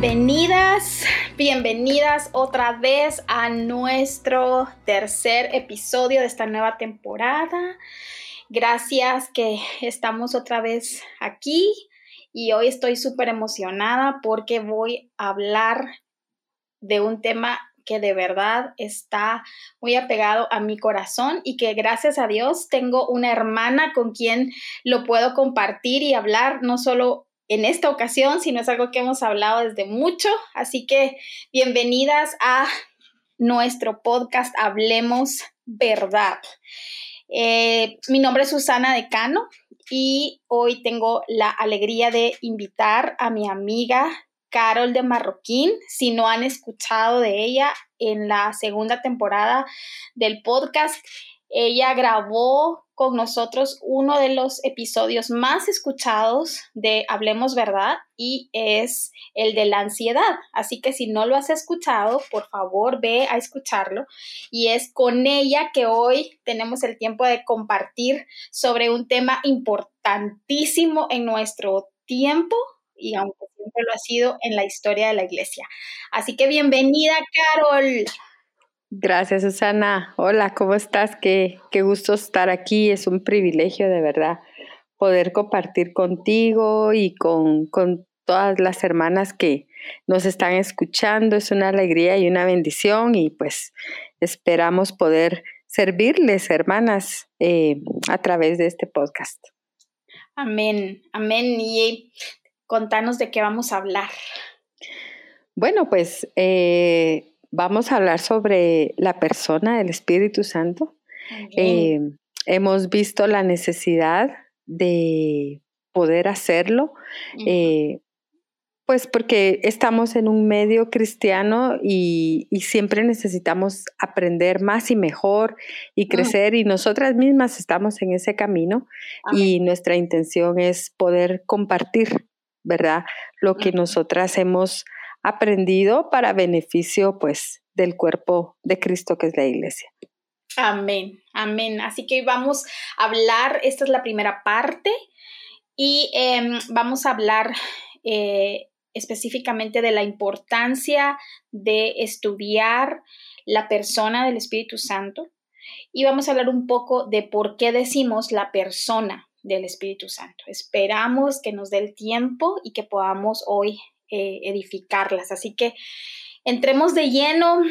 Bienvenidas, bienvenidas otra vez a nuestro tercer episodio de esta nueva temporada. Gracias que estamos otra vez aquí y hoy estoy súper emocionada porque voy a hablar de un tema que de verdad está muy apegado a mi corazón y que gracias a Dios tengo una hermana con quien lo puedo compartir y hablar no solo en esta ocasión, sino es algo que hemos hablado desde mucho. Así que bienvenidas a nuestro podcast Hablemos Verdad. Eh, mi nombre es Susana Decano y hoy tengo la alegría de invitar a mi amiga Carol de Marroquín. Si no han escuchado de ella en la segunda temporada del podcast, ella grabó con nosotros uno de los episodios más escuchados de Hablemos Verdad y es el de la ansiedad. Así que si no lo has escuchado, por favor ve a escucharlo. Y es con ella que hoy tenemos el tiempo de compartir sobre un tema importantísimo en nuestro tiempo y aunque siempre lo ha sido en la historia de la iglesia. Así que bienvenida, Carol. Gracias, Susana. Hola, ¿cómo estás? Qué, qué gusto estar aquí. Es un privilegio de verdad poder compartir contigo y con, con todas las hermanas que nos están escuchando. Es una alegría y una bendición y pues esperamos poder servirles, hermanas, eh, a través de este podcast. Amén, amén. Y contanos de qué vamos a hablar. Bueno, pues eh, Vamos a hablar sobre la persona del Espíritu Santo. Eh, hemos visto la necesidad de poder hacerlo, eh, pues porque estamos en un medio cristiano y, siempre necesitamos aprender más y mejor y mm. crecer y nosotras mismas estamos en ese camino y nuestra intención es poder compartir, ¿verdad? Lo que nosotras hemos aprendido para beneficio pues del cuerpo de Cristo que es la iglesia. Amén, amén. Así que vamos a hablar, esta es la primera parte y em, vamos a hablar eh, específicamente de la importancia de estudiar la persona del Espíritu Santo y vamos a hablar un poco de por qué decimos la persona del Espíritu Santo. Esperamos que nos dé el tiempo y que podamos hoy eh, edificarlas. Así que entremos de lleno.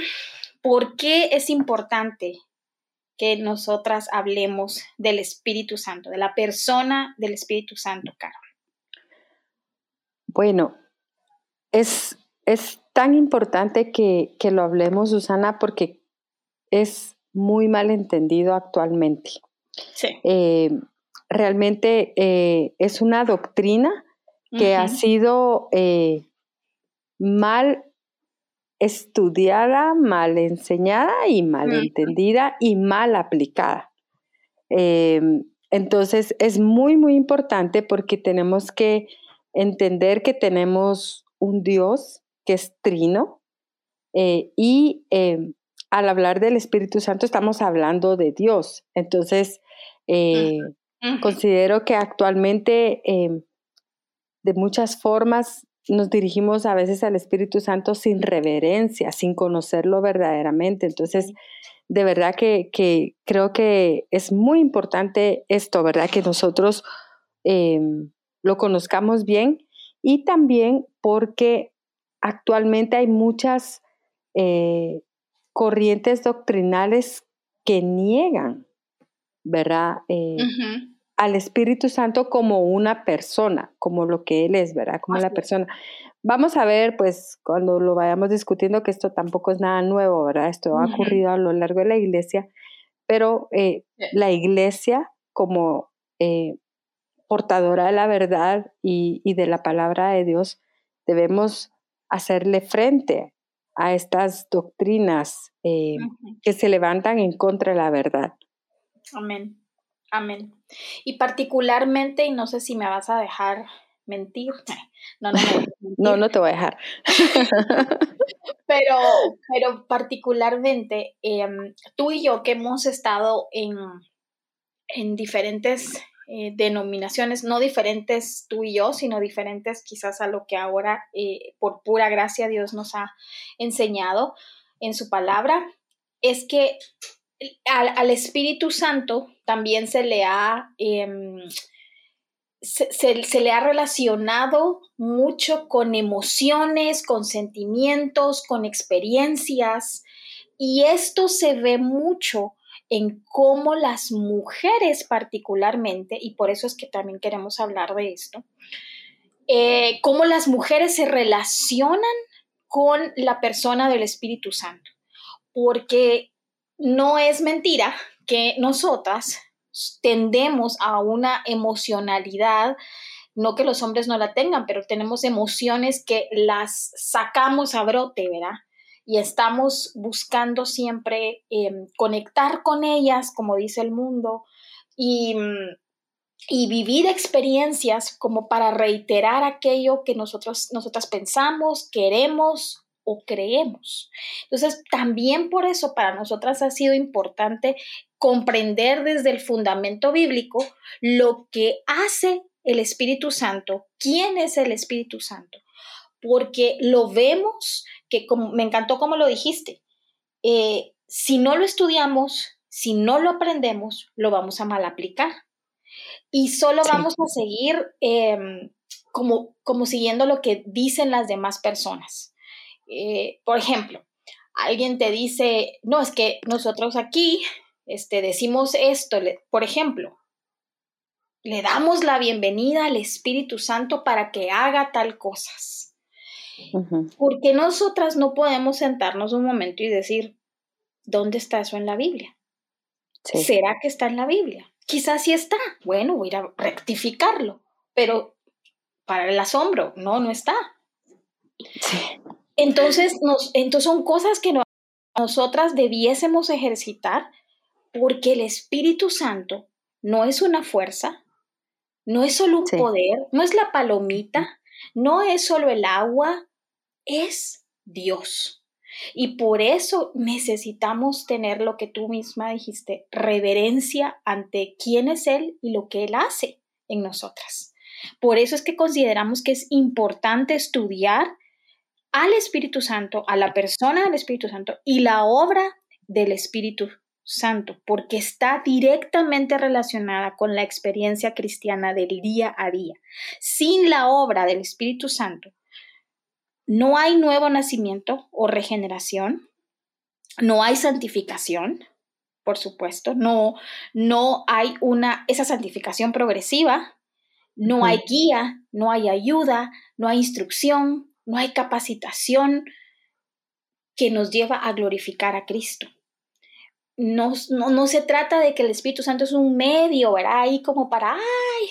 ¿Por qué es importante que nosotras hablemos del Espíritu Santo, de la persona del Espíritu Santo, Carol? Bueno, es, es tan importante que, lo hablemos, Susana, porque es muy mal entendido actualmente. Sí. Eh, realmente eh, es una doctrina que ha sido eh, mal estudiada, mal enseñada y mal entendida y mal aplicada. Em, entonces es muy, muy importante porque tenemos que entender que tenemos un Dios que es trino eh, y em, al hablar del Espíritu Santo estamos hablando de Dios. Entonces, eh, considero que actualmente em, de muchas formas nos dirigimos a veces al Espíritu Santo sin reverencia, sin conocerlo verdaderamente. Entonces, de verdad que, creo que es muy importante esto, ¿verdad? Que nosotros em, lo conozcamos bien y también porque actualmente hay muchas eh, corrientes doctrinales que niegan, ¿verdad? Eh, al Espíritu Santo como una persona, como lo que Él es, ¿verdad? Como la persona. Vamos a ver, pues, cuando lo vayamos discutiendo, que esto tampoco es nada nuevo, ¿verdad? Esto ha ocurrido a lo largo de la iglesia, pero eh, la iglesia como eh, portadora de la verdad y, de la palabra de Dios, debemos hacerle frente a estas doctrinas eh, que se levantan en contra de la verdad. Amén. Amén. Y particularmente, y no sé si me vas a dejar mentir, no, no, no, no te voy a dejar. pero, pero particularmente, em, tú y yo que hemos estado en, en diferentes eh, denominaciones, no diferentes tú y yo, sino diferentes quizás a lo que ahora eh, por pura gracia Dios nos ha enseñado en su palabra, es que al, Espíritu Santo también se le ha... Em, se, le ha relacionado mucho con emociones, con sentimientos, con experiencias, y esto se ve mucho en cómo las mujeres particularmente, y por eso es que también queremos hablar de esto, eh, cómo las mujeres se relacionan con la persona del Espíritu Santo, porque no es mentira que nosotras tendemos a una emocionalidad, no que los hombres no la tengan, pero tenemos emociones que las sacamos a brote, ¿verdad? Y estamos buscando siempre em, conectar con ellas, como dice el mundo, y, y, vivir experiencias como para reiterar aquello que nosotros, nosotras pensamos, queremos o creemos. Entonces, también por eso para nosotras ha sido importante comprender desde el fundamento bíblico lo que hace el Espíritu Santo, quién es el Espíritu Santo, porque lo vemos, que como, me encantó como lo dijiste, eh, si no lo estudiamos, si no lo aprendemos, lo vamos a mal aplicar y solo vamos a seguir em, como, como siguiendo lo que dicen las demás personas. Eh, por ejemplo, alguien te dice, no, es que nosotros aquí este, decimos esto, por ejemplo, le damos la bienvenida al Espíritu Santo para que haga tal cosas. Porque nosotras no podemos sentarnos un momento y decir, ¿dónde está eso en la Biblia? ¿Será que está en la Biblia? Quizás sí está. Bueno, voy a ir a rectificarlo, pero para el asombro, no, no está. Entonces, nos, entonces son cosas que nosotras debiésemos ejercitar porque el Espíritu Santo no es una fuerza, no es solo un poder, no es la palomita, no es solo el agua, es Dios. Y por eso necesitamos tener lo que tú misma dijiste, reverencia ante quién es Él y lo que Él hace en nosotras. Por eso es que consideramos que es importante estudiar al Espíritu Santo, a la persona del Espíritu Santo y la obra del Espíritu Santo, porque está directamente relacionada con la experiencia cristiana del día a día. Sin la obra del Espíritu Santo, no hay nuevo nacimiento o regeneración, no hay santificación, por supuesto, no, no hay una, esa santificación progresiva, no hay guía, no hay ayuda, no hay instrucción, no hay capacitación que nos lleva a glorificar a Cristo no, no, se trata de que el Espíritu Santo es un medio, ¿verdad? Ahí como para, ay,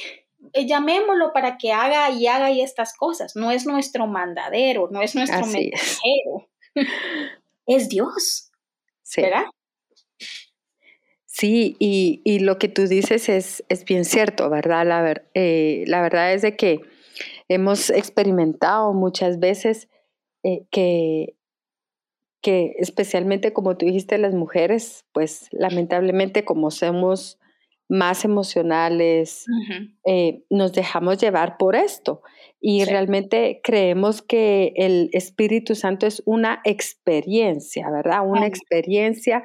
eh, llamémoslo para que haga y haga y estas cosas. No es nuestro mandadero, no es nuestro mensajero. Es. Dios, ¿verdad? Sí, y, lo que tú dices es, es bien cierto, ¿verdad? La, eh, la, verdad es de que hemos experimentado muchas veces eh, que que especialmente como tú dijiste, las mujeres, pues lamentablemente como somos más emocionales, eh, nos dejamos llevar por esto. Y realmente creemos que el Espíritu Santo es una experiencia, ¿verdad? Una experiencia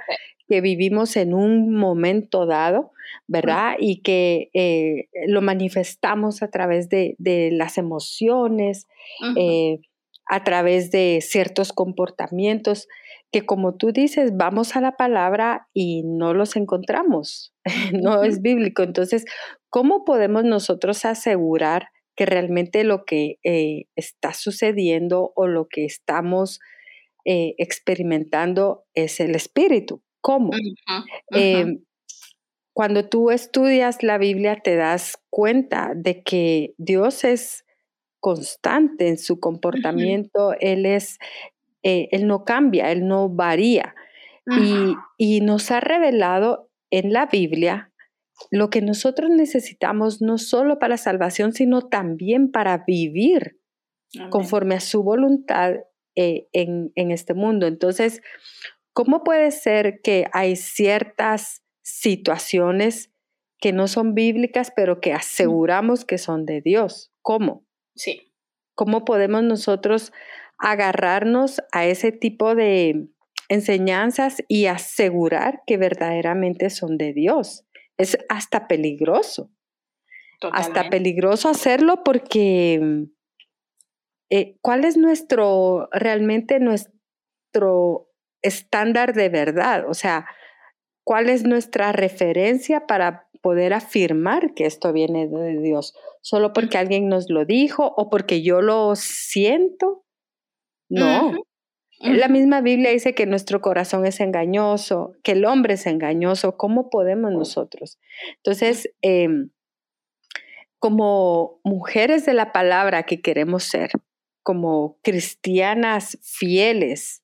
que vivimos en un momento dado, ¿verdad? Y que eh, lo manifestamos a través de, las emociones, a través de ciertos comportamientos que como tú dices, vamos a la palabra y no los encontramos, no es bíblico. Entonces, ¿cómo podemos nosotros asegurar que realmente lo que eh, está sucediendo o lo que estamos eh, experimentando es el espíritu? ¿Cómo? Em, cuando tú estudias la Biblia te das cuenta de que Dios es constante en su comportamiento, Él es, eh, Él no cambia, Él no varía. Y, y, nos ha revelado en la Biblia lo que nosotros necesitamos no solo para salvación, sino también para vivir conforme a su voluntad eh, en, en este mundo. Entonces, ¿cómo puede ser que hay ciertas situaciones que no son bíblicas, pero que aseguramos que son de Dios. ¿Cómo? Sí. ¿Cómo podemos nosotros agarrarnos a ese tipo de enseñanzas y asegurar que verdaderamente son de Dios? Es hasta peligroso. Hasta peligroso hacerlo porque eh, ¿cuál es nuestro, realmente nuestro estándar de verdad? O sea, ¿cuál es nuestra referencia para poder afirmar que esto viene de Dios? ¿Solo porque alguien nos lo dijo o porque yo lo siento? No. La misma Biblia dice que nuestro corazón es engañoso, que el hombre es engañoso. ¿Cómo podemos nosotros? Entonces, em, como mujeres de la palabra que queremos ser, como cristianas fieles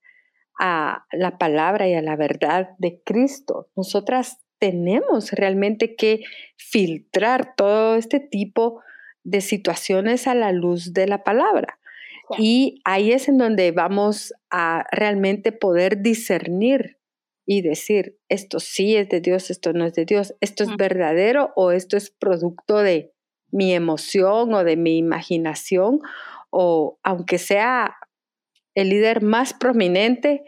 a la palabra y a la verdad de Cristo, nosotras tenemos realmente que filtrar todo este tipo de situaciones a la luz de la palabra. Y ahí es en donde vamos a realmente poder discernir y decir, esto sí es de Dios, esto no es de Dios, esto es verdadero o esto es producto de mi emoción o de mi imaginación o aunque sea el líder más prominente,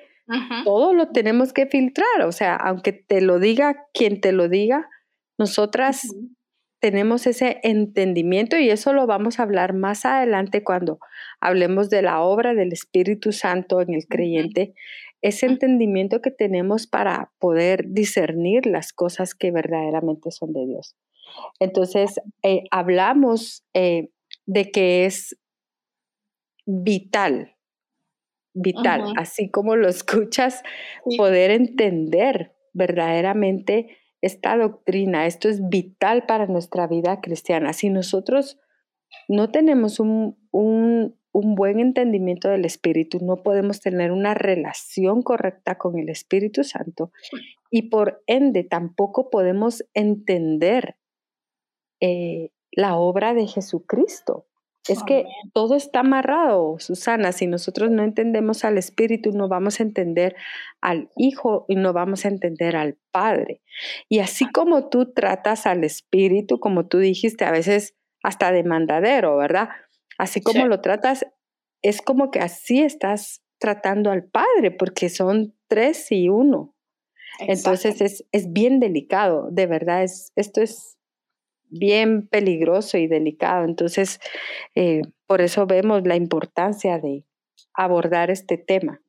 todo lo tenemos que filtrar. O sea, aunque te lo diga quien te lo diga, nosotras tenemos ese entendimiento y eso lo vamos a hablar más adelante cuando hablemos de la obra del Espíritu Santo en el creyente, ese entendimiento que tenemos para poder discernir las cosas que verdaderamente son de Dios. Entonces, eh, hablamos eh, de que es vital, vital, así como lo escuchas, poder entender verdaderamente esta doctrina. Esto es vital para nuestra vida cristiana. Si nosotros no tenemos un, un, un buen entendimiento del Espíritu, no podemos tener una relación correcta con el Espíritu Santo y por ende tampoco podemos entender eh, la obra de Jesucristo. Es que todo está amarrado, Susana. Si nosotros no entendemos al Espíritu, no vamos a entender al Hijo y no vamos a entender al Padre. Y así como tú tratas al Espíritu, como tú dijiste, a veces hasta demandadero, ¿verdad? Así como lo tratas, es como que así estás tratando al Padre, porque son tres y uno. Entonces es, es, bien delicado, de verdad, es, esto es bien peligroso y delicado. Entonces, eh, por eso vemos la importancia de abordar este tema.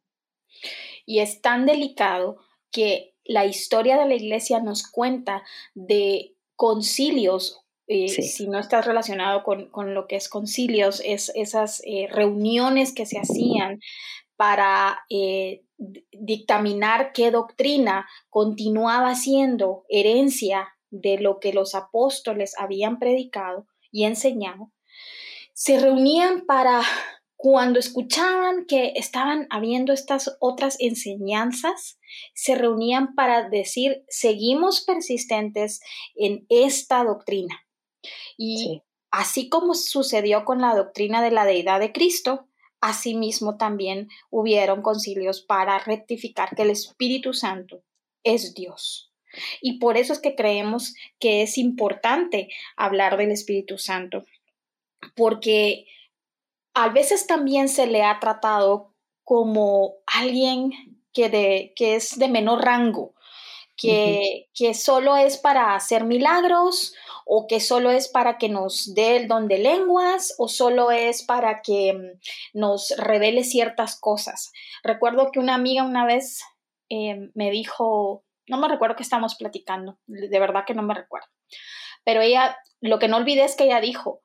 Y es tan delicado que la historia de la iglesia nos cuenta de concilios, eh, si no estás relacionado con, lo que es concilios, es esas eh, reuniones que se hacían para dictaminar qué doctrina continuaba siendo herencia de lo que los apóstoles habían predicado y enseñado, se reunían para cuando escuchaban que estaban habiendo estas otras enseñanzas, se reunían para decir, seguimos persistentes en esta doctrina. Y así como sucedió con la doctrina de la deidad de Cristo, asimismo también hubieron concilios para rectificar que el Espíritu Santo es Dios. Y por eso es que creemos que es importante hablar del Espíritu Santo, porque a veces también se le ha tratado como alguien que, de, que es de menor rango, que, que, solo es para hacer milagros o que solo es para que nos dé el don de lenguas o solo es para que mm, nos revele ciertas cosas. Recuerdo que una amiga una vez eh, me dijo, no me recuerdo que estamos platicando, de verdad que no me recuerdo. Pero ella, lo que no olvidé es que ella dijo,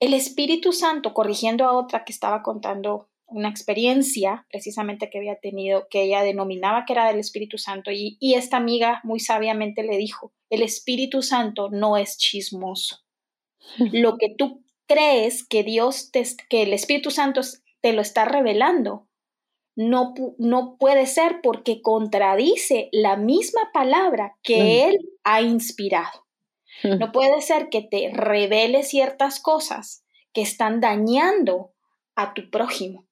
el Espíritu Santo, corrigiendo a otra que estaba contando una experiencia precisamente que había tenido, que ella denominaba que era del Espíritu Santo, y, esta amiga muy sabiamente le dijo, el Espíritu Santo no es chismoso. Lo que tú crees que Dios, te, que el Espíritu Santo te lo está revelando, no, no puede ser porque contradice la misma palabra que mm. Él ha inspirado. Mm. No puede ser que te revele ciertas cosas que están dañando a tu prójimo.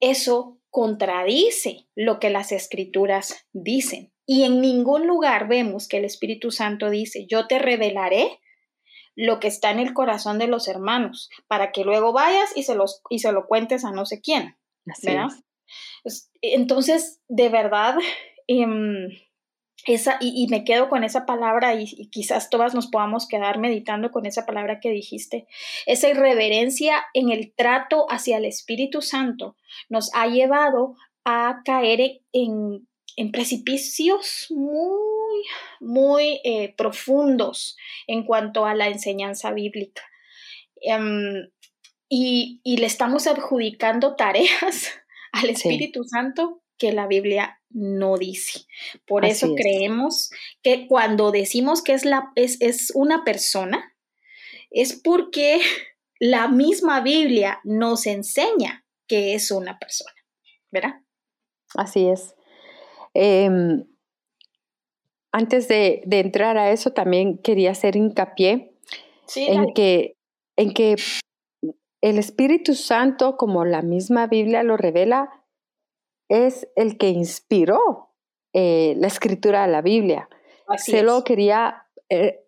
Eso contradice lo que las escrituras dicen. Y en ningún lugar vemos que el Espíritu Santo dice, yo te revelaré lo que está en el corazón de los hermanos, para que luego vayas y se, los, y se lo cuentes a no sé quién. ¿verdad? Entonces, de verdad, em, esa, y, me quedo con esa palabra y, y, quizás todas nos podamos quedar meditando con esa palabra que dijiste. Esa irreverencia en el trato hacia el Espíritu Santo nos ha llevado a caer en, en precipicios muy, muy eh, profundos en cuanto a la enseñanza bíblica. Em, y, le estamos adjudicando tareas al Espíritu Santo que la Biblia no dice. Por eso creemos que cuando decimos que es, la, es, es una persona, es porque la misma Biblia nos enseña que es una persona, ¿verdad? Así es. Em, antes de, entrar a eso, también quería hacer hincapié en, que, en que el Espíritu Santo, como la misma Biblia lo revela, es el que inspiró eh, la escritura de la Biblia. Solo quería eh,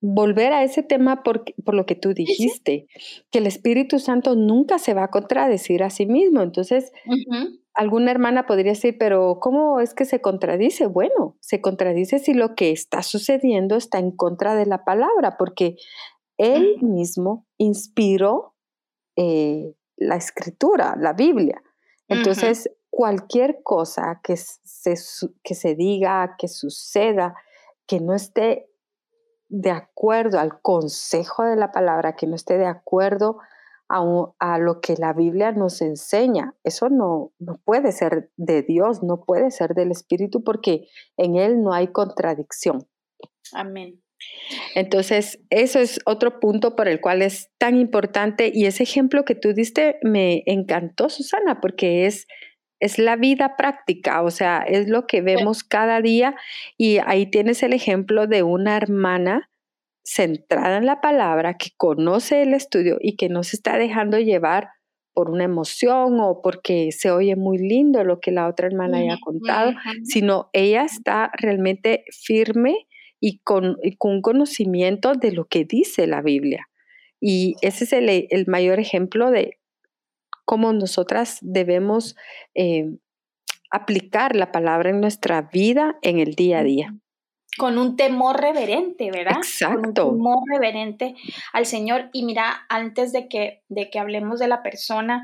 volver a ese tema por, por lo que tú dijiste, que el Espíritu Santo nunca se va a contradecir a sí mismo. Entonces, alguna hermana podría decir, pero ¿cómo es que se contradice? Bueno, se contradice si lo que está sucediendo está en contra de la palabra, porque él mismo inspiró eh, la escritura, la Biblia. Entonces, cualquier cosa que se, que se diga, que suceda, que no esté de acuerdo al consejo de la palabra, que no esté de acuerdo a, lo que la Biblia nos enseña. Eso no, no puede ser de Dios, no puede ser del Espíritu porque en Él no hay contradicción. Amén. Entonces, eso es otro punto por el cual es tan importante y ese ejemplo que tú diste me encantó, Susana, porque es, es la vida práctica, o sea, es lo que vemos cada día y ahí tienes el ejemplo de una hermana centrada en la palabra, que conoce el estudio y que no se está dejando llevar por una emoción o porque se oye muy lindo lo que la otra hermana haya contado, sino ella está realmente firme y con, un conocimiento de lo que dice la Biblia. Y ese es el, mayor ejemplo de cómo nosotras debemos eh, aplicar la palabra en nuestra vida en el día a día con un temor reverente, ¿verdad? Exacto. un temor reverente al Señor. Y mira, antes de que, de que hablemos de la persona,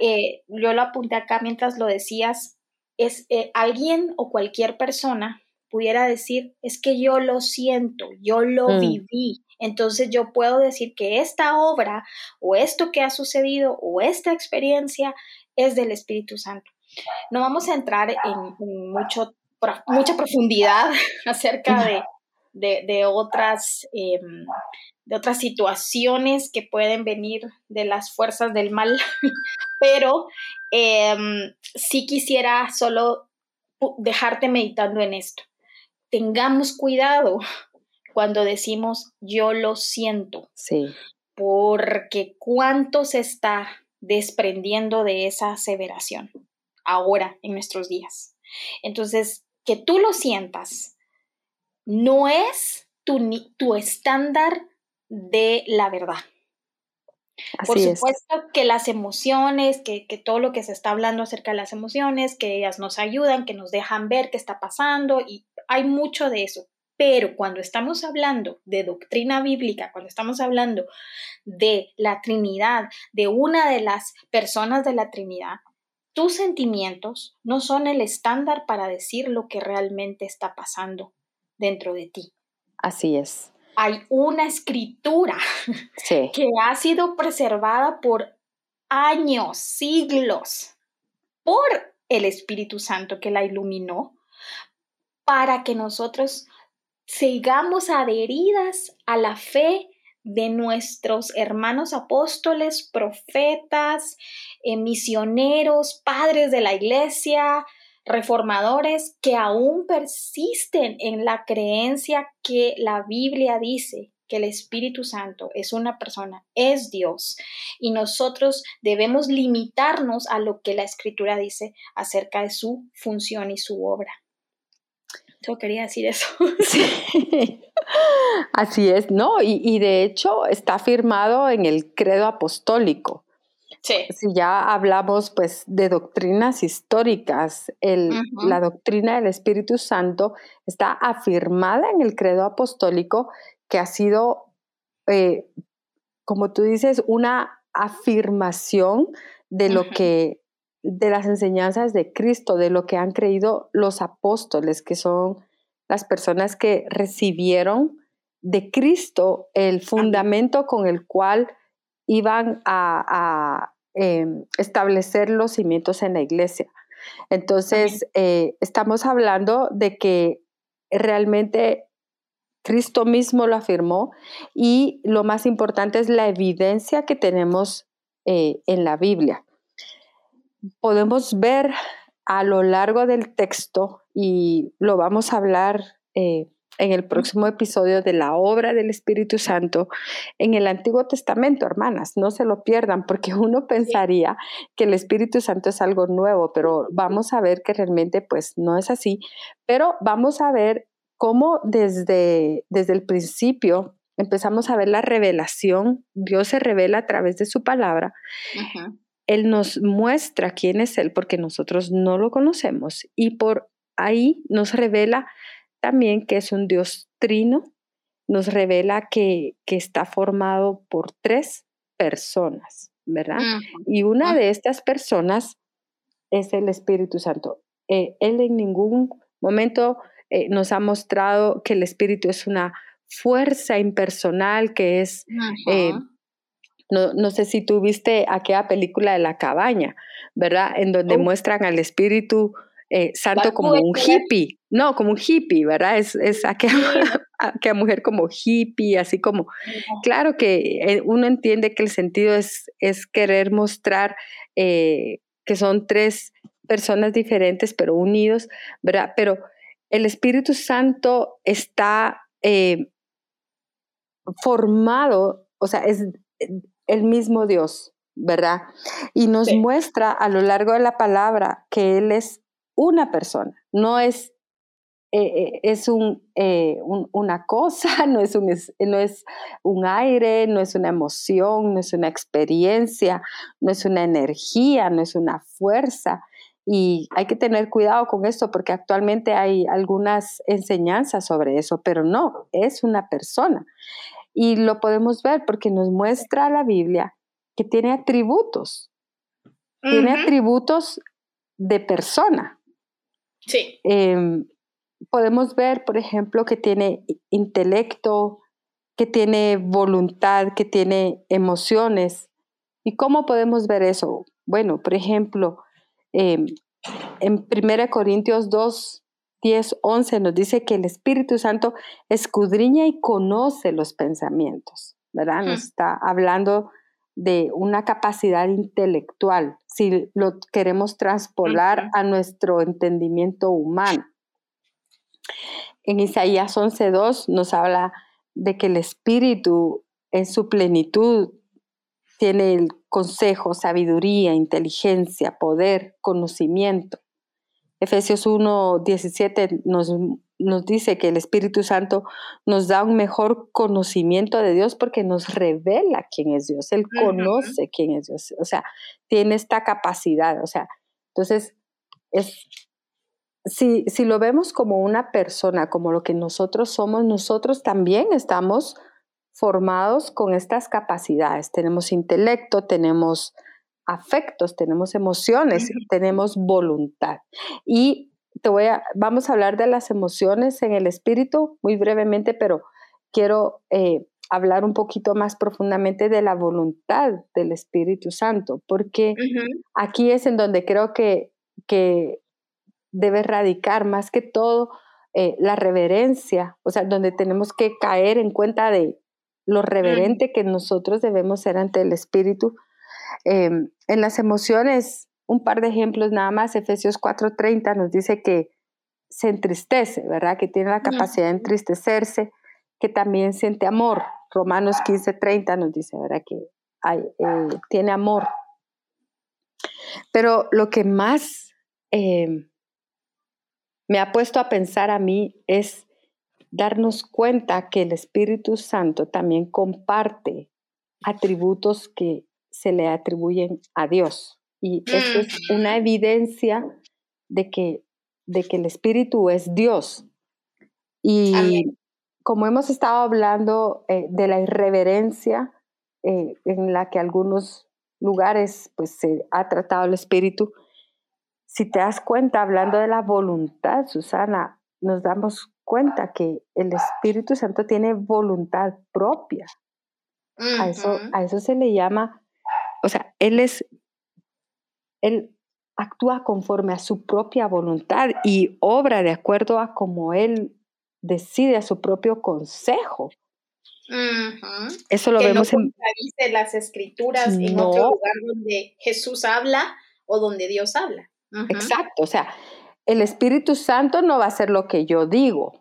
eh, yo lo apunté acá mientras lo decías, es eh, alguien o cualquier persona pudiera decir, es que yo lo siento, yo lo mm. viví. Entonces yo puedo decir que esta obra o esto que ha sucedido o esta experiencia es del Espíritu Santo. No vamos a entrar en, en mucho mucha profundidad acerca de, de, otras, em, de otras situaciones que pueden venir de las fuerzas del mal, pero em, sí quisiera solo dejarte meditando en esto. Tengamos cuidado cuando decimos yo lo siento. Sí. Porque cuánto se está desprendiendo de esa aseveración ahora en nuestros días. Entonces, que tú lo sientas no es tu, tu estándar de la verdad. Por supuesto que las emociones, que, que, todo lo que se está hablando acerca de las emociones, que ellas nos ayudan, que nos dejan ver qué está pasando y hay mucho de eso. Pero cuando estamos hablando de doctrina bíblica, cuando estamos hablando de la Trinidad, de una de las personas de la Trinidad, tus sentimientos no son el estándar para decir lo que realmente está pasando dentro de ti. Así es. Hay una escritura que ha sido preservada por años, siglos, por el Espíritu Santo que la iluminó, para que nosotros sigamos adheridas a la fe de nuestros hermanos apóstoles, profetas, eh, misioneros, padres de la iglesia, reformadores que aún persisten en la creencia que la Biblia dice que el Espíritu Santo es una persona, es Dios, y nosotros debemos limitarnos a lo que la Escritura dice acerca de su función y su obra. Yo quería decir eso. Sí. Así es, ¿no? Y, y, de hecho está firmado en el credo apostólico. Sí. Si ya hablamos pues de doctrinas históricas, el, la doctrina del Espíritu Santo está afirmada en el credo apostólico que ha sido, eh, como tú dices, una afirmación de lo que, de las enseñanzas de Cristo, de lo que han creído los apóstoles, que son las personas que recibieron de Cristo el fundamento con el cual iban a, em, establecer los cimientos en la iglesia. Entonces, eh, estamos hablando de que realmente Cristo mismo lo afirmó y lo más importante es la evidencia que tenemos eh, en la Biblia. Podemos ver a lo largo del texto y lo vamos a hablar eh, en el próximo episodio de la obra del Espíritu Santo en el Antiguo Testamento, hermanas. No se lo pierdan porque uno pensaría que el Espíritu Santo es algo nuevo, pero vamos a ver que realmente pues no es así. Pero vamos a ver cómo desde, desde el principio empezamos a ver la revelación. Dios se revela a través de su palabra. Él nos muestra quién es Él porque nosotros no lo conocemos y por ahí nos revela también que es un Dios trino, nos revela que, está formado por tres personas, ¿verdad? Y una de estas personas es el Espíritu Santo. Eh, él en ningún momento eh, nos ha mostrado que el Espíritu es una fuerza impersonal, que es... Eh, no, no, sé si tú viste aquella película de la cabaña, ¿verdad? En donde muestran al Espíritu eh, santo como un hippie, no, como un hippie, ¿verdad? Es, es aquella, mujer como hippie, así como, claro que eh, uno entiende que el sentido es, es querer mostrar eh, que son tres personas diferentes pero unidos, ¿verdad? Pero el Espíritu Santo está formado, o sea, es el mismo Dios, ¿verdad? Y nos muestra a lo largo de la palabra que Él es una persona, no es, eh, eh, es eh, un, una cosa, no es un, no es un aire, no es una emoción, no es una experiencia, no es una energía, no es una fuerza. Y hay que tener cuidado con esto porque actualmente hay algunas enseñanzas sobre eso, pero no, es una persona. Y lo podemos ver porque nos muestra la Biblia que tiene atributos, tiene atributos de persona. Sí. Em, podemos ver, por ejemplo, que tiene intelecto, que tiene voluntad, que tiene emociones. ¿Y cómo podemos ver eso? Bueno, por ejemplo, em, en 1 Corintios 2, 10, 11 nos dice que el Espíritu Santo escudriña y conoce los pensamientos, ¿verdad? Nos está hablando de una capacidad intelectual, si lo queremos transpolar a nuestro entendimiento humano. En Isaías 11.2 nos habla de que el Espíritu en su plenitud tiene el consejo, sabiduría, inteligencia, poder, conocimiento. Efesios 1.17 nos nos dice que el Espíritu Santo nos da un mejor conocimiento de Dios porque nos revela quién es Dios. Él conoce quién es Dios. O sea, tiene esta capacidad. O sea, entonces, es, si, si lo vemos como una persona, como lo que nosotros somos, nosotros también estamos formados con estas capacidades. Tenemos intelecto, tenemos afectos, tenemos emociones, tenemos voluntad. Y te voy a, vamos a hablar de las emociones en el espíritu muy brevemente, pero quiero eh, hablar un poquito más profundamente de la voluntad del Espíritu Santo, porque aquí es en donde creo que, que debe radicar más que todo eh, la reverencia, o sea, donde tenemos que caer en cuenta de lo reverente que nosotros debemos ser ante el Espíritu. Em, en las emociones un par de ejemplos nada más. Efesios 4:30 nos dice que se entristece, ¿verdad? Que tiene la capacidad de entristecerse, que también siente amor. Romanos 15:30 nos dice, ¿verdad? Que eh, tiene amor. Pero lo que más em, me ha puesto a pensar a mí es darnos cuenta que el Espíritu Santo también comparte atributos que se le atribuyen a Dios. Y esto es una evidencia de que, de que el Espíritu es Dios. Y como hemos estado hablando eh, de la irreverencia eh, en la que algunos lugares pues se ha tratado el Espíritu, si te das cuenta, hablando de la voluntad, Susana, nos damos cuenta que el Espíritu Santo tiene voluntad propia. a, eso, a eso se le llama, o sea, Él es, Él actúa conforme a su propia voluntad y obra de acuerdo a como Él decide a su propio consejo. Eso lo vemos no en las escrituras en otro lugar donde Jesús habla o donde Dios habla. Exacto, o sea, el Espíritu Santo no va a hacer lo que yo digo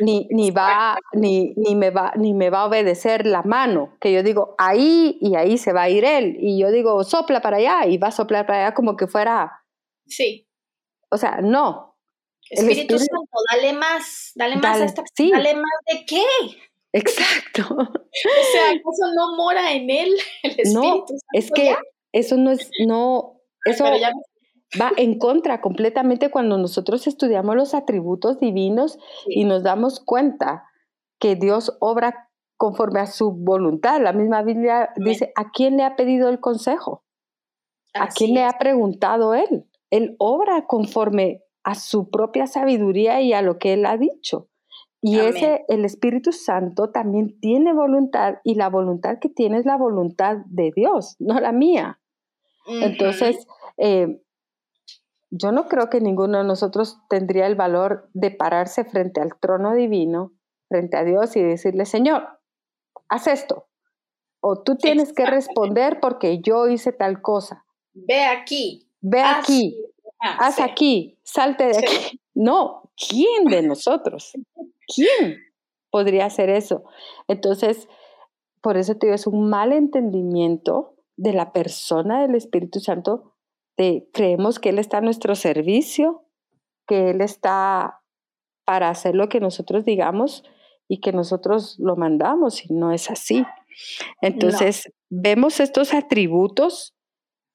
ni, ni, va, ni, ni, me va, ni me va a obedecer la mano, que yo digo ahí y ahí se va a ir él, y yo digo sopla para allá y va a soplar para allá como que fuera. Sí. O sea, no. Espíritu, Santo, dale más, dale más a esta, dale más de qué. Exacto. o sea, eso no mora en él, el Espíritu no, Es que eso no es, no, eso, va en contra completamente cuando nosotros estudiamos los atributos divinos y nos damos cuenta que Dios obra conforme a su voluntad. La misma Biblia dice, ¿a quién le ha pedido el consejo? ¿A quién le ha preguntado él? Él obra conforme a su propia sabiduría y a lo que él ha dicho. Y ese, el Espíritu Santo también tiene voluntad y la voluntad que tiene es la voluntad de Dios, no la mía. Entonces, eh, yo no creo que ninguno de nosotros tendría el valor de pararse frente al trono divino, frente a Dios y decirle, Señor, haz esto. O tú tienes que responder porque yo hice tal cosa. Ve aquí. Ve aquí. haz aquí. Salte de aquí. No, ¿quién de nosotros? ¿Quién podría hacer eso? Entonces, por eso te digo, es un mal entendimiento de la persona del Espíritu Santo creemos que Él está a nuestro servicio, que Él está para hacer lo que nosotros digamos y que nosotros lo mandamos y no es así. Entonces, vemos estos atributos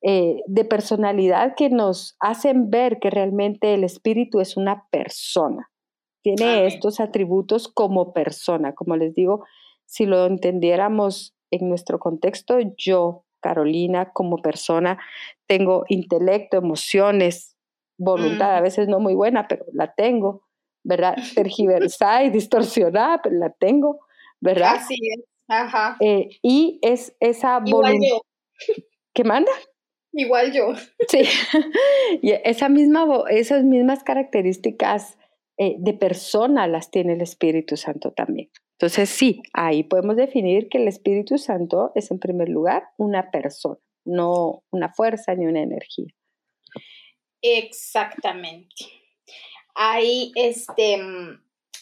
eh, de personalidad que nos hacen ver que realmente el espíritu es una persona. Tiene estos atributos como persona. Como les digo, si lo entendiéramos en nuestro contexto, yo Carolina como persona, tengo intelecto, emociones, voluntad, a veces no muy buena, pero la tengo, ¿verdad? Tergiversada y distorsionada, pero la tengo, ¿verdad? Así es, ajá. Eh, y es esa voluntad. ¿Qué manda? Igual yo. Sí, y esa misma, esas mismas características eh, de persona las tiene el Espíritu Santo también. Entonces, sí, ahí podemos definir que el Espíritu Santo es en primer lugar una persona, no una fuerza ni una energía. Exactamente. Hay, este,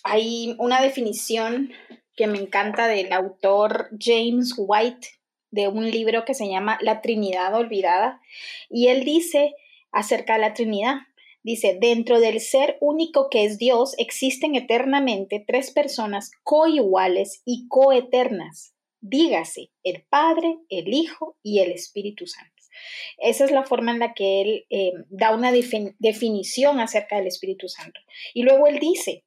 hay una definición que me encanta del autor James White de un libro que se llama La Trinidad Olvidada y él dice acerca de la Trinidad, Dice, dentro del ser único que es Dios existen eternamente tres personas coiguales y coeternas. Dígase, el Padre, el Hijo y el Espíritu Santo. Esa es la forma en la que él eh, da una definición acerca del Espíritu Santo. Y luego él dice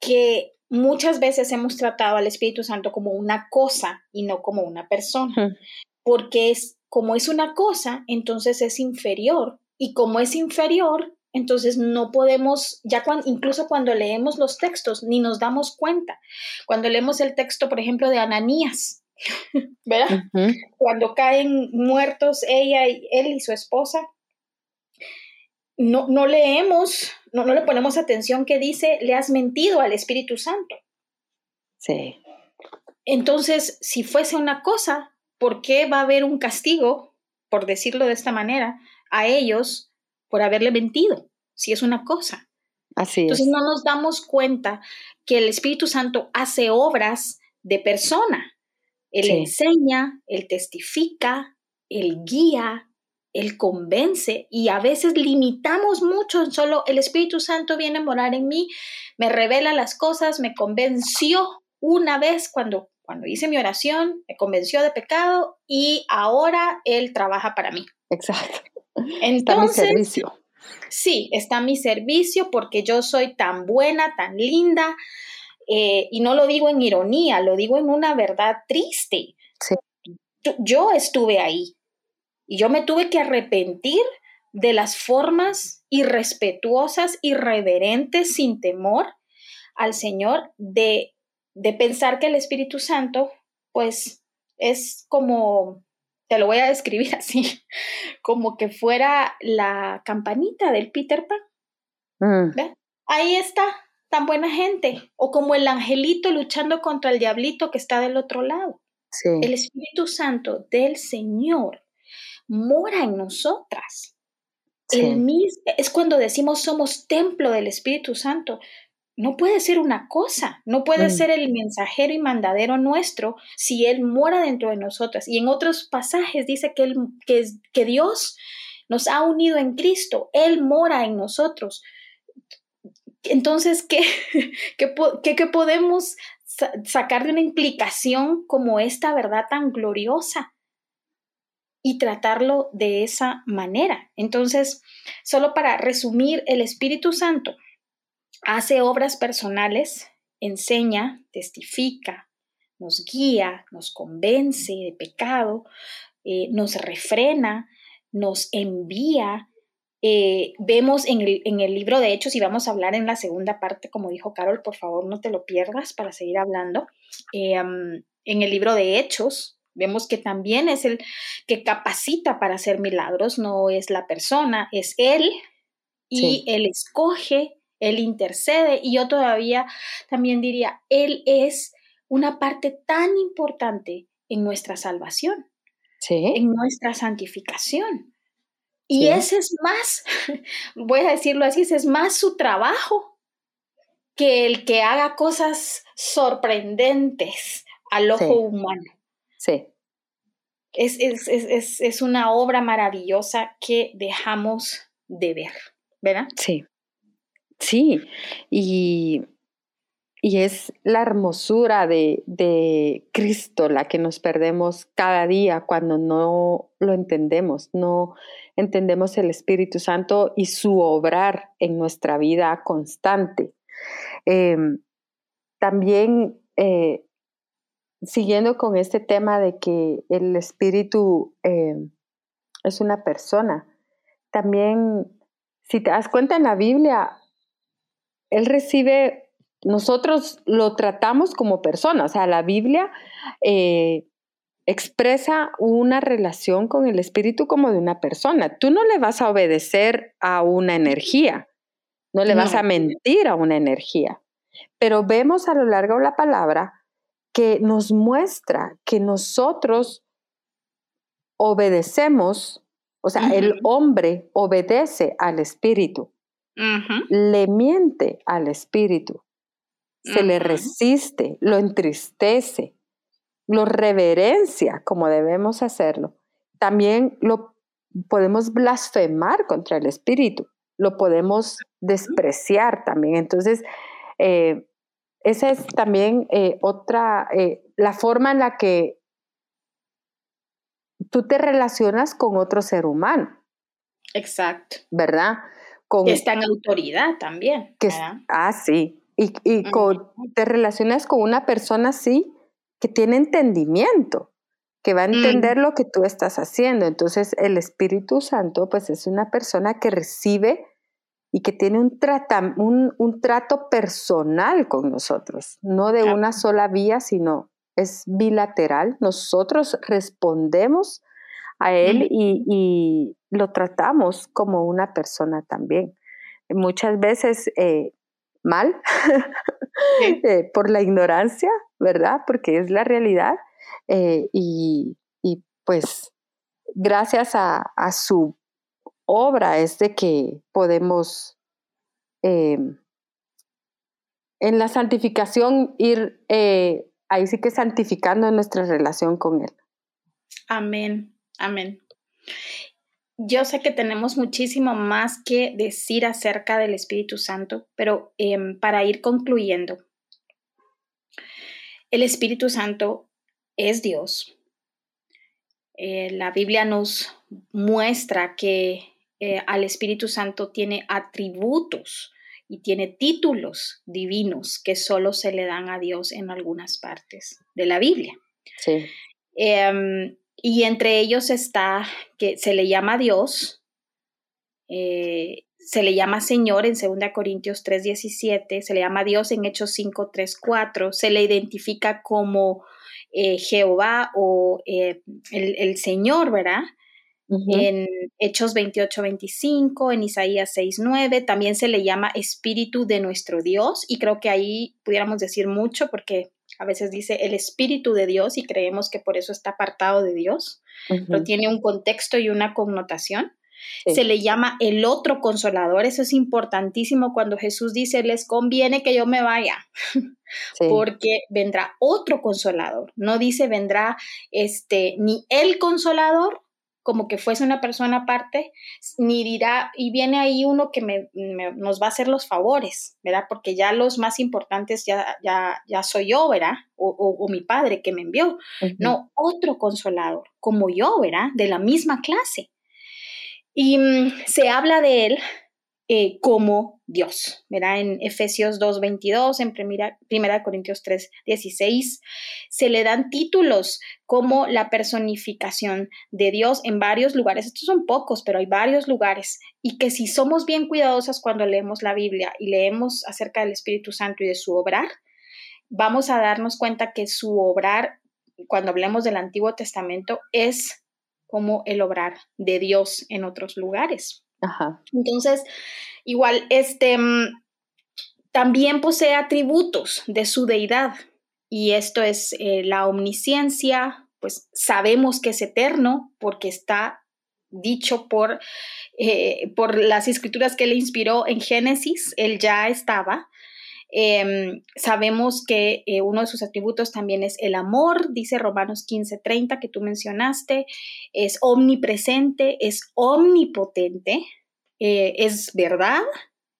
que muchas veces hemos tratado al Espíritu Santo como una cosa y no como una persona, porque es como es una cosa, entonces es inferior y como es inferior, entonces no podemos, ya incluso cuando leemos los textos, ni nos damos cuenta. Cuando leemos el texto, por ejemplo, de Ananías, ¿verdad? Cuando caen muertos ella y él y su esposa, no, no leemos, no, no le ponemos atención que dice, le has mentido al Espíritu Santo. Sí. Entonces, si fuese una cosa, ¿por qué va a haber un castigo, por decirlo de esta manera, a ellos por haberle mentido, si es una cosa. Así Entonces no nos damos cuenta que el Espíritu Santo hace obras de persona. Él enseña, él testifica, él guía, Él convence y a veces limitamos mucho, solo el Espíritu Santo viene a morar en mí, me revela las cosas, me convenció una vez cuando, cuando hice mi oración, me convenció de pecado y ahora Él trabaja para mí. Exacto. Entonces, está mi servicio. Sí, está a mi servicio porque yo soy tan buena, tan linda, eh, y no lo digo en ironía, lo digo en una verdad triste. Sí. Yo estuve ahí y yo me tuve que arrepentir de las formas irrespetuosas, irreverentes, sin temor al Señor, de, de pensar que el Espíritu Santo, pues, es como, te lo voy a describir así, como que fuera la campanita del Peter Pan. Mm. Ahí está, tan buena gente, o como el angelito luchando contra el diablito que está del otro lado. El Espíritu Santo del Señor mora en nosotras. es cuando decimos somos templo del Espíritu Santo. No puede ser una cosa, no puede ser el mensajero y mandadero nuestro si Él mora dentro de nosotras. Y en otros pasajes dice que, que, que Dios nos ha unido en Cristo, Él mora en nosotros. Entonces, ¿qué, qué, podemos sacar de una implicación como esta verdad tan gloriosa? y tratarlo de esa manera. Entonces, solo para resumir, el Espíritu Santo hace obras personales, enseña, testifica, nos guía, nos convence de pecado, eh, nos refrena, nos envía, eh, vemos en el, libro de Hechos, y vamos a hablar en la segunda parte, como dijo Carol, por favor no te lo pierdas para seguir hablando. Eh, en el libro de Hechos, vemos que también es el que capacita para hacer milagros, no es la persona, es Él, y Él escoge, Él intercede, y yo todavía también diría, Él es una parte tan importante en nuestra salvación, en nuestra santificación. Y ese es más, voy a decirlo así, ese es más su trabajo que el que haga cosas sorprendentes al ojo humano. Sí. Es, es, una obra maravillosa que dejamos de ver, ¿verdad? Sí. Sí. Y y es la hermosura de, de, Cristo la que nos perdemos cada día cuando no lo entendemos, no entendemos el Espíritu Santo y su obrar en nuestra vida constante. Em, también, eh, siguiendo con este tema de que el Espíritu em, es una persona, también, si te das cuenta en la Biblia, Él recibe nosotros lo tratamos como personas. O sea, la Biblia eh, expresa una relación con el espíritu como de una persona. Tú no le vas a obedecer a una energía, no le vas a mentir a una energía. Pero vemos a lo largo de la palabra que nos muestra que nosotros obedecemos, o sea, el hombre obedece al espíritu, le miente al espíritu se le resiste, lo entristece, lo reverencia como debemos hacerlo. También lo podemos blasfemar contra el espíritu, lo podemos despreciar también. Entonces, eh, esa es también eh, otra, eh, la forma en la que tú te relacionas con otro ser humano. Exacto. ¿Verdad? Con, que está en autoridad también. Que, ah, sí, y, te relacionas con una persona así que tiene entendimiento, que va a entender lo que tú estás haciendo. Entonces el Espíritu Santo pues es una persona que recibe y que tiene un, un, trato personal con nosotros, no de una sola vía, sino es bilateral. Nosotros respondemos a Él y, y, lo tratamos como una persona también. Muchas veces eh, mal eh, por la ignorancia, ¿verdad? Porque es la realidad. Eh, y, pues gracias a, su obra es de que podemos em, en la santificación ir ahí sí que santificando nuestra relación con Él. Amén, amén. yo sé que tenemos muchísimo más que decir acerca del Espíritu Santo, pero em, para ir concluyendo, el Espíritu Santo es Dios. Eh, la Biblia nos muestra que eh, al Espíritu Santo tiene atributos y tiene títulos divinos que solo se le dan a Dios en algunas partes de la Biblia. Sí. Em, y entre ellos está que se le llama Dios, eh, se le llama Señor en 2 Corintios 3:17, se le llama Dios en Hechos 5, 3, 4, se le identifica como eh, Jehová o eh, el, Señor, ¿verdad? En Hechos 28, 25, en Isaías 6, 9, también se le llama Espíritu de nuestro Dios y creo que ahí pudiéramos decir mucho porque a veces dice el Espíritu de Dios y creemos que por eso está apartado de Dios, pero tiene un contexto y una connotación. Se le llama el otro consolador. Eso es importantísimo cuando Jesús dice, les conviene que yo me vaya, porque vendrá otro consolador. No dice vendrá este ni el consolador, como que fuese una persona aparte, ni dirá, y viene ahí uno que me, nos va a hacer los favores, ¿verdad? Porque ya los más importantes ya, ya, ya soy yo, ¿verdad? O, mi padre que me envió. No, otro consolador, como yo, ¿verdad? De la misma clase. Y mm, se habla de él eh, como Dios, ¿verdad? En Efesios 2.22, en primera, primera Corintios 3.16, se le dan títulos como la personificación de Dios en varios lugares. Estos son pocos, pero hay varios lugares. Y que si somos bien cuidadosas cuando leemos la Biblia y leemos acerca del Espíritu Santo y de su obrar, vamos a darnos cuenta que su obrar, cuando hablemos del Antiguo Testamento, es como el obrar de Dios en otros lugares. Entonces, igual, este mm, también posee atributos de su deidad y esto es eh, la omnisciencia, pues sabemos que es eterno porque está dicho por, eh, por las escrituras que él inspiró en Génesis, él ya estaba. Em, sabemos que eh, uno de sus atributos también es el amor, dice Romanos 15:30 que tú mencionaste, es omnipresente, es omnipotente, eh, es verdad,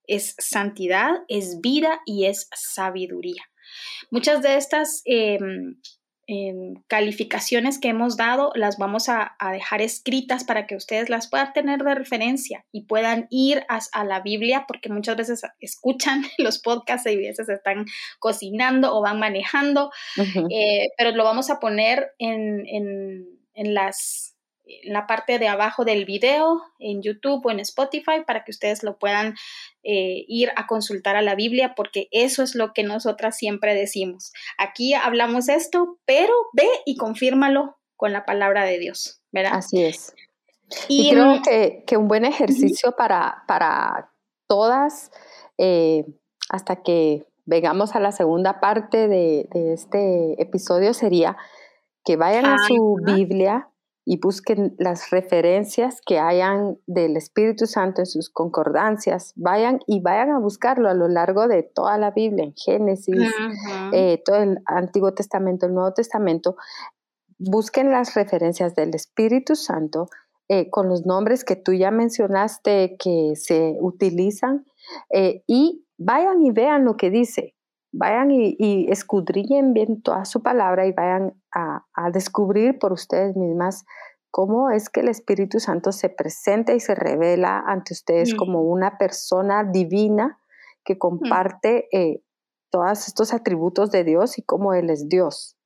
es santidad, es vida y es sabiduría. Muchas de estas em, calificaciones que hemos dado las vamos a, dejar escritas para que ustedes las puedan tener de referencia y puedan ir a, la Biblia porque muchas veces escuchan los podcasts y a veces están cocinando o van manejando, eh, pero lo vamos a poner en, en las en la parte de abajo del video, en YouTube o en Spotify, para que ustedes lo puedan eh, ir a consultar a la Biblia, porque eso es lo que nosotras siempre decimos. Aquí hablamos esto, pero ve y confírmalo con la palabra de Dios, ¿verdad? Así es. Y, creo que, un buen ejercicio para, para todas, eh, hasta que vengamos a la segunda parte de, este episodio, sería que vayan a su Biblia, y busquen las referencias que hayan del Espíritu Santo en sus concordancias. Vayan y vayan a buscarlo a lo largo de toda la Biblia, en Génesis, eh, todo el Antiguo Testamento, el Nuevo Testamento. Busquen las referencias del Espíritu Santo eh, con los nombres que tú ya mencionaste que se utilizan eh, y vayan y vean lo que dice vayan y, escudriñen bien toda su palabra y vayan a, descubrir por ustedes mismas cómo es que el Espíritu Santo se presenta y se revela ante ustedes como una persona divina que comparte eh, todos estos atributos de Dios y cómo Él es Dios.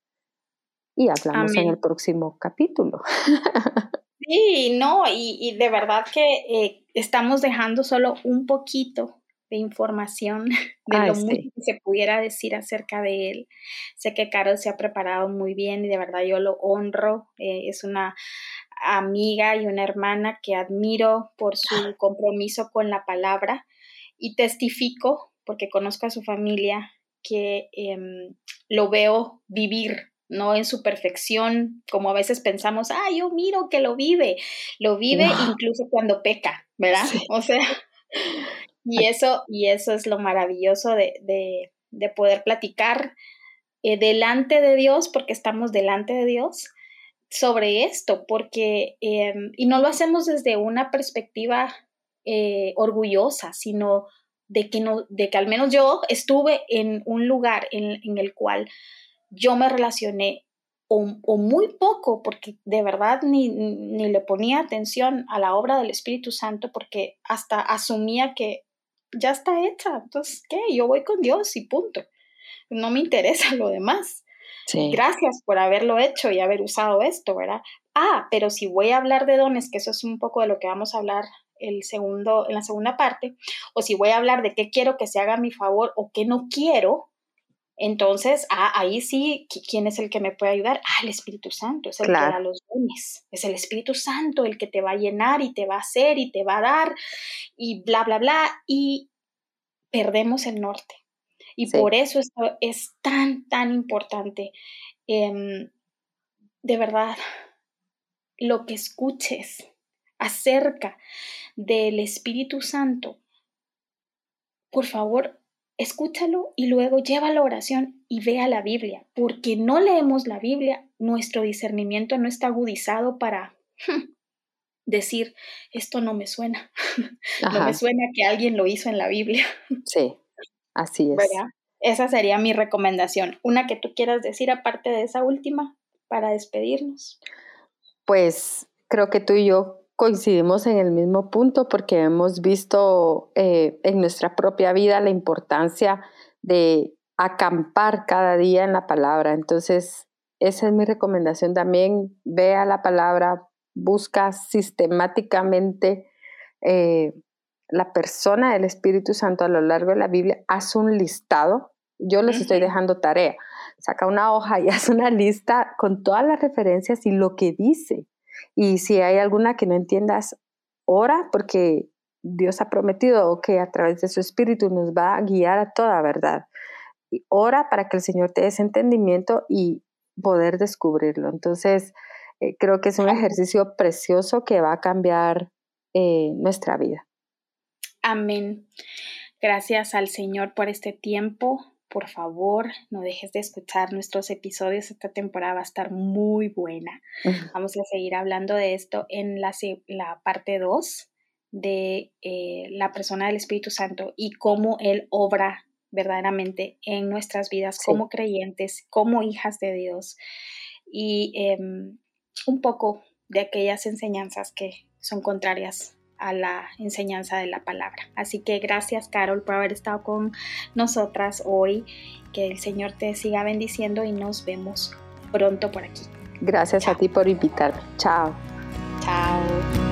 Y hablamos en el próximo capítulo. Sí, no, y, de verdad que eh, estamos dejando solo un poquito información de lo mucho que se pudiera decir acerca de él. Sé que Carol se ha preparado muy bien y de verdad yo lo honro. Eh, es una amiga y una hermana que admiro por su compromiso con la palabra y testifico, porque conozco a su familia, que em, lo veo vivir no en su perfección, como a veces pensamos, ah, yo miro que lo vive, lo vive incluso cuando peca, ¿verdad? O sea, y eso, y eso es lo maravilloso de, poder platicar eh, delante de Dios, porque estamos delante de Dios, sobre esto, porque, em, y no lo hacemos desde una perspectiva eh, orgullosa, sino de que, no, de que al menos yo estuve en un lugar en, el cual yo me relacioné o, muy poco, porque de verdad ni, ni, le ponía atención a la obra del Espíritu Santo, porque hasta asumía que ya está hecha, entonces, ¿qué? Yo voy con Dios y punto. No me interesa lo demás. Gracias por haberlo hecho y haber usado esto, ¿verdad? Ah, pero si voy a hablar de dones, que eso es un poco de lo que vamos a hablar el segundo, en la segunda parte, o si voy a hablar de qué quiero que se haga a mi favor o qué no quiero, entonces, ah, ahí sí, ¿quién es el que me puede ayudar? Ah, el Espíritu Santo, es el que da los dones, es el Espíritu Santo el que te va a llenar y te va a hacer y te va a dar y bla, bla, bla, y perdemos el norte. Y por eso esto es tan, tan importante. Em, de verdad, lo que escuches acerca del Espíritu Santo, por favor, escúchalo y luego lleva la oración y vea la Biblia, porque no leemos la Biblia, nuestro discernimiento no está agudizado para decir, esto no me suena, no me suena que alguien lo hizo en la Biblia. Sí, así es. Esa sería mi recomendación. Una que tú quieras decir aparte de esa última para despedirnos. Pues creo que tú y yo coincidimos en el mismo punto porque hemos visto eh, en nuestra propia vida la importancia de acampar cada día en la palabra. Entonces, esa es mi recomendación también. Vea la palabra, busca sistemáticamente eh, la persona del Espíritu Santo a lo largo de la Biblia, haz un listado. Yo les estoy dejando tarea. Saca una hoja y haz una lista con todas las referencias y lo que dice. Y si hay alguna que no entiendas, ora porque Dios ha prometido que a través de su Espíritu nos va a guiar a toda verdad. Y ora para que el Señor te dé ese entendimiento y poder descubrirlo. Entonces, eh, creo que es un ejercicio precioso que va a cambiar eh, nuestra vida. Amén. Gracias al Señor por este tiempo, por favor, no dejes de escuchar nuestros episodios. Esta temporada va a estar muy buena. Vamos a seguir hablando de esto en la, la parte 2 de eh, la persona del Espíritu Santo y cómo Él obra verdaderamente en nuestras vidas como creyentes, como hijas de Dios y em, un poco de aquellas enseñanzas que son contrarias a la enseñanza de la palabra. Así que gracias Carol por haber estado con nosotras hoy. Que el Señor te siga bendiciendo y nos vemos pronto por aquí. Gracias a ti por invitarme. Chao. Chao.